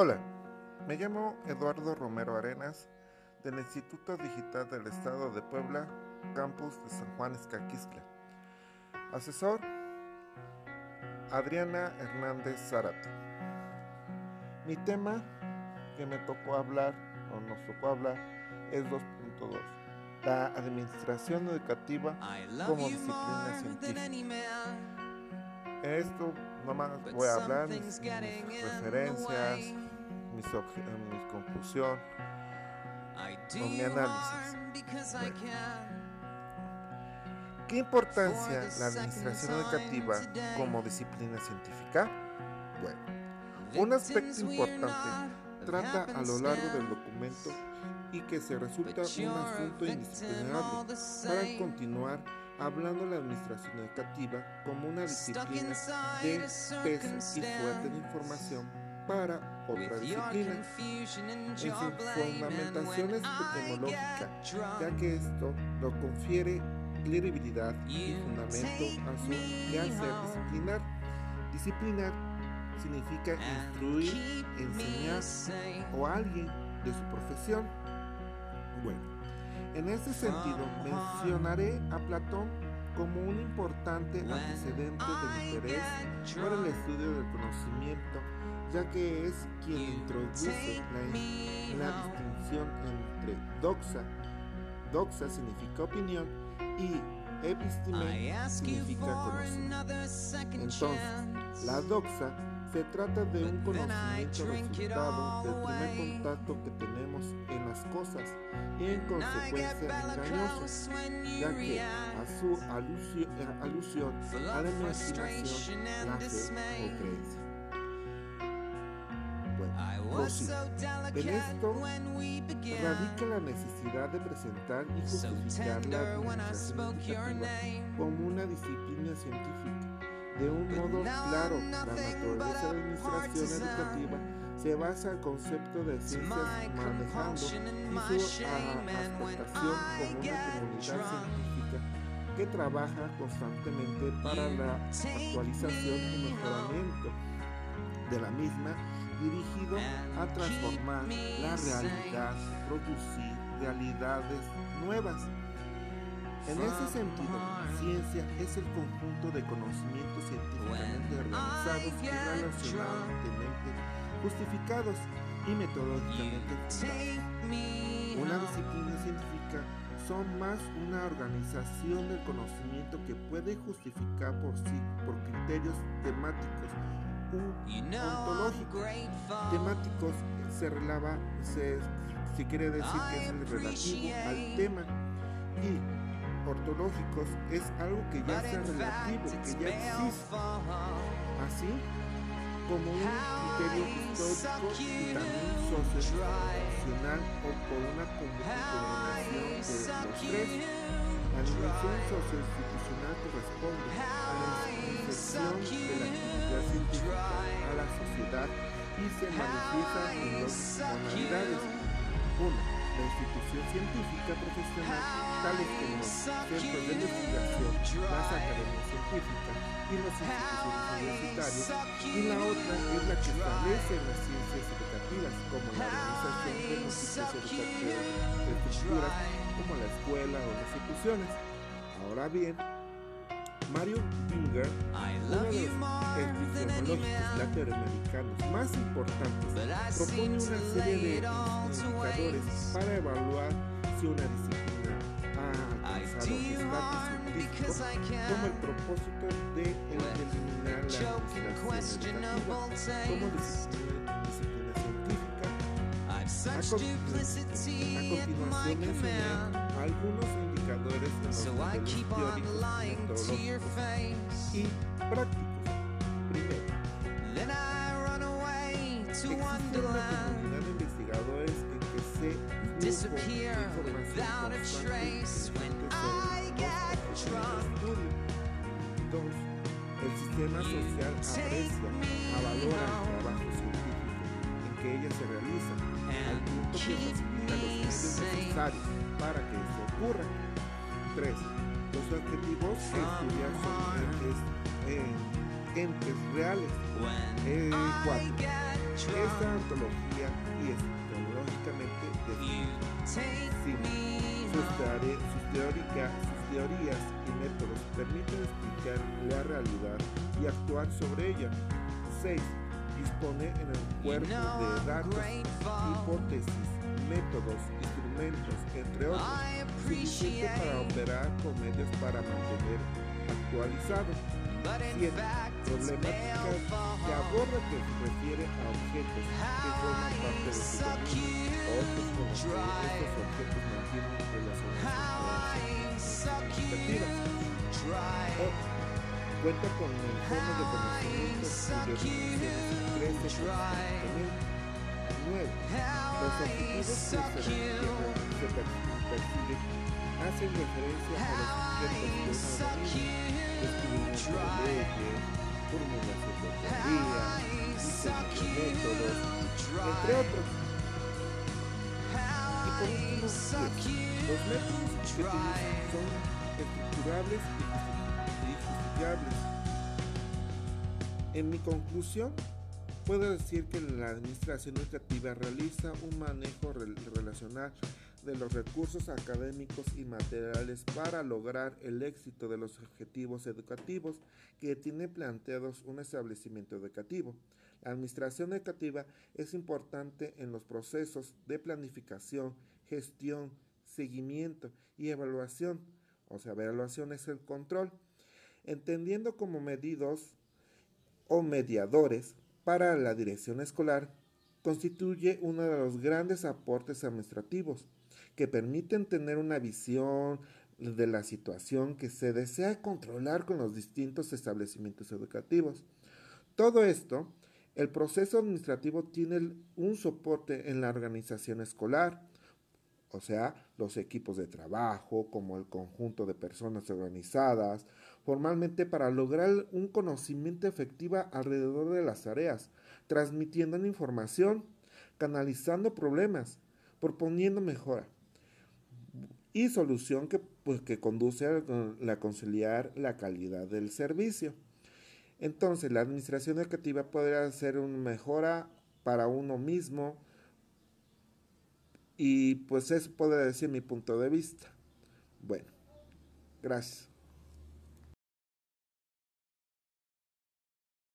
Hola, me llamo Eduardo Romero Arenas del Instituto Digital del Estado de Puebla, campus de San Juan Escaquiscla. Asesor Adriana Hernández Zárate. Mi tema que me tocó hablar o nos tocó hablar es 2.2. La administración educativa como disciplina científica. Esto nomás voy a hablar mis, mis referencias, mis, mis conclusión o mi análisis. Bueno. ¿Qué importancia la administración educativa como disciplina científica? Bueno, un aspecto importante. trata a lo largo del documento y que se resulta un asunto indisciplinable para continuar hablando de la administración educativa como una disciplina de peso y fuente de información para otra disciplina en su fundamentación epistemológica, ya que esto lo confiere credibilidad y fundamento a su quehacer disciplinar. Disciplinar significa instruir, enseñar o alguien de su profesión. Bueno, en este sentido mencionaré a Platón como un importante antecedente del interés por el estudio del conocimiento, ya que es quien introduce la, la distinción entre doxa, doxa significa opinión, y episteme significa conocimiento. Entonces, la doxa se trata de un conocimiento resultado del primer contacto que tenemos en las cosas y en consecuencia engañoso, ya que a su alusión a la imaginación, la fe o creencia. En esto radica la necesidad de presentar y justificar la administración como una disciplina científica. De un modo claro, la naturaleza de la administración educativa se basa en el concepto de ciencias manejando y su aceptación como una comunidad científica que trabaja constantemente para la actualización y mejoramiento de la misma dirigido a transformar la realidad, producir realidades nuevas. En ese sentido, ciencia es el conjunto de conocimientos científicamente organizados y relacionadamente justificados y metodológicamente fundados. Una disciplina científica son más una organización del conocimiento que puede justificar por sí por criterios temáticos ontológicos. Temáticos se relava, se, se quiere decir que es el relativo al tema. Y ortológicos es algo que ya sea relativo, que ya existe. Así como un criterio histórico y también socioemocional o por una combinación de los tres. La dimensión socioinstitucional corresponde a la inserción de la actividad científica a la sociedad y se manifiesta en dos modalidades. Una, la institución científica profesional, tales como los centros de investigación, las academias científicas y las instituciones universitarias, y la otra es la que establece las ciencias educativas, como la organización de múltiples educativas de estructuras, como la escuela o las instituciones. Ahora bien, Mario Binger, uno de los epistemológicos latinoamericanos más importantes, propone una serie de indicadores para evaluar si una disciplina ha alcanzado estatus científico como el propósito de eliminar la administración educativa como disciplina, disciplina científica. A, continuación mencioné algunos indicadores de los modelos teóricos, y prácticos. Primero, existe una comunidad de investigadores en que se disappear without a trace when I get drunk. Dos, el sistema social aprecia, avalora el trabajo científico en que ellas se realizan, al punto que facilita los medios necesarios para que ocurra. 3. Los objetivos que estudian son entes, eh, entes reales. 4. esta antología y etimológicamente sus, teorías, sus teorías y métodos permiten explicar la realidad y actuar sobre ella. 6. Dispone en el cuerpo de datos, hipótesis, métodos, instrumentos, entre otros, suficiente para operar con medios para mantener actualizado. 7. Problemáticas que aborda que se refiere a objetos que forman parte de su dominio, otros con los que estos objetos mantienen relaciones. 8. Cuenta con el fondo de conocimientos de 13 9. Los objetivos que se, hacen referencia a los objetos de una de leyes, entre otros. Los métodos que son estructurables y justificables. En mi conclusión, puedo decir que la administración educativa realiza un manejo relacional de los recursos académicos y materiales para lograr el éxito de los objetivos educativos que tiene planteados un establecimiento educativo. La administración educativa es importante en los procesos de planificación, gestión, seguimiento y evaluación. O sea, evaluación es el control, entendiendo como medidos o mediadores para la dirección escolar, constituye uno de los grandes aportes administrativos que permiten tener una visión de la situación que se desea controlar con los distintos establecimientos educativos. Todo esto, el proceso administrativo tiene un soporte en la organización escolar, o sea, los equipos de trabajo, como el conjunto de personas organizadas, formalmente para lograr un conocimiento efectivo alrededor de las tareas, transmitiendo información, canalizando problemas, proponiendo mejora y solución que, pues, que conduce a la conciliar la calidad del servicio. Entonces, la administración educativa podría ser una mejora para uno mismo y pues eso puede decir mi punto de vista. Bueno, gracias.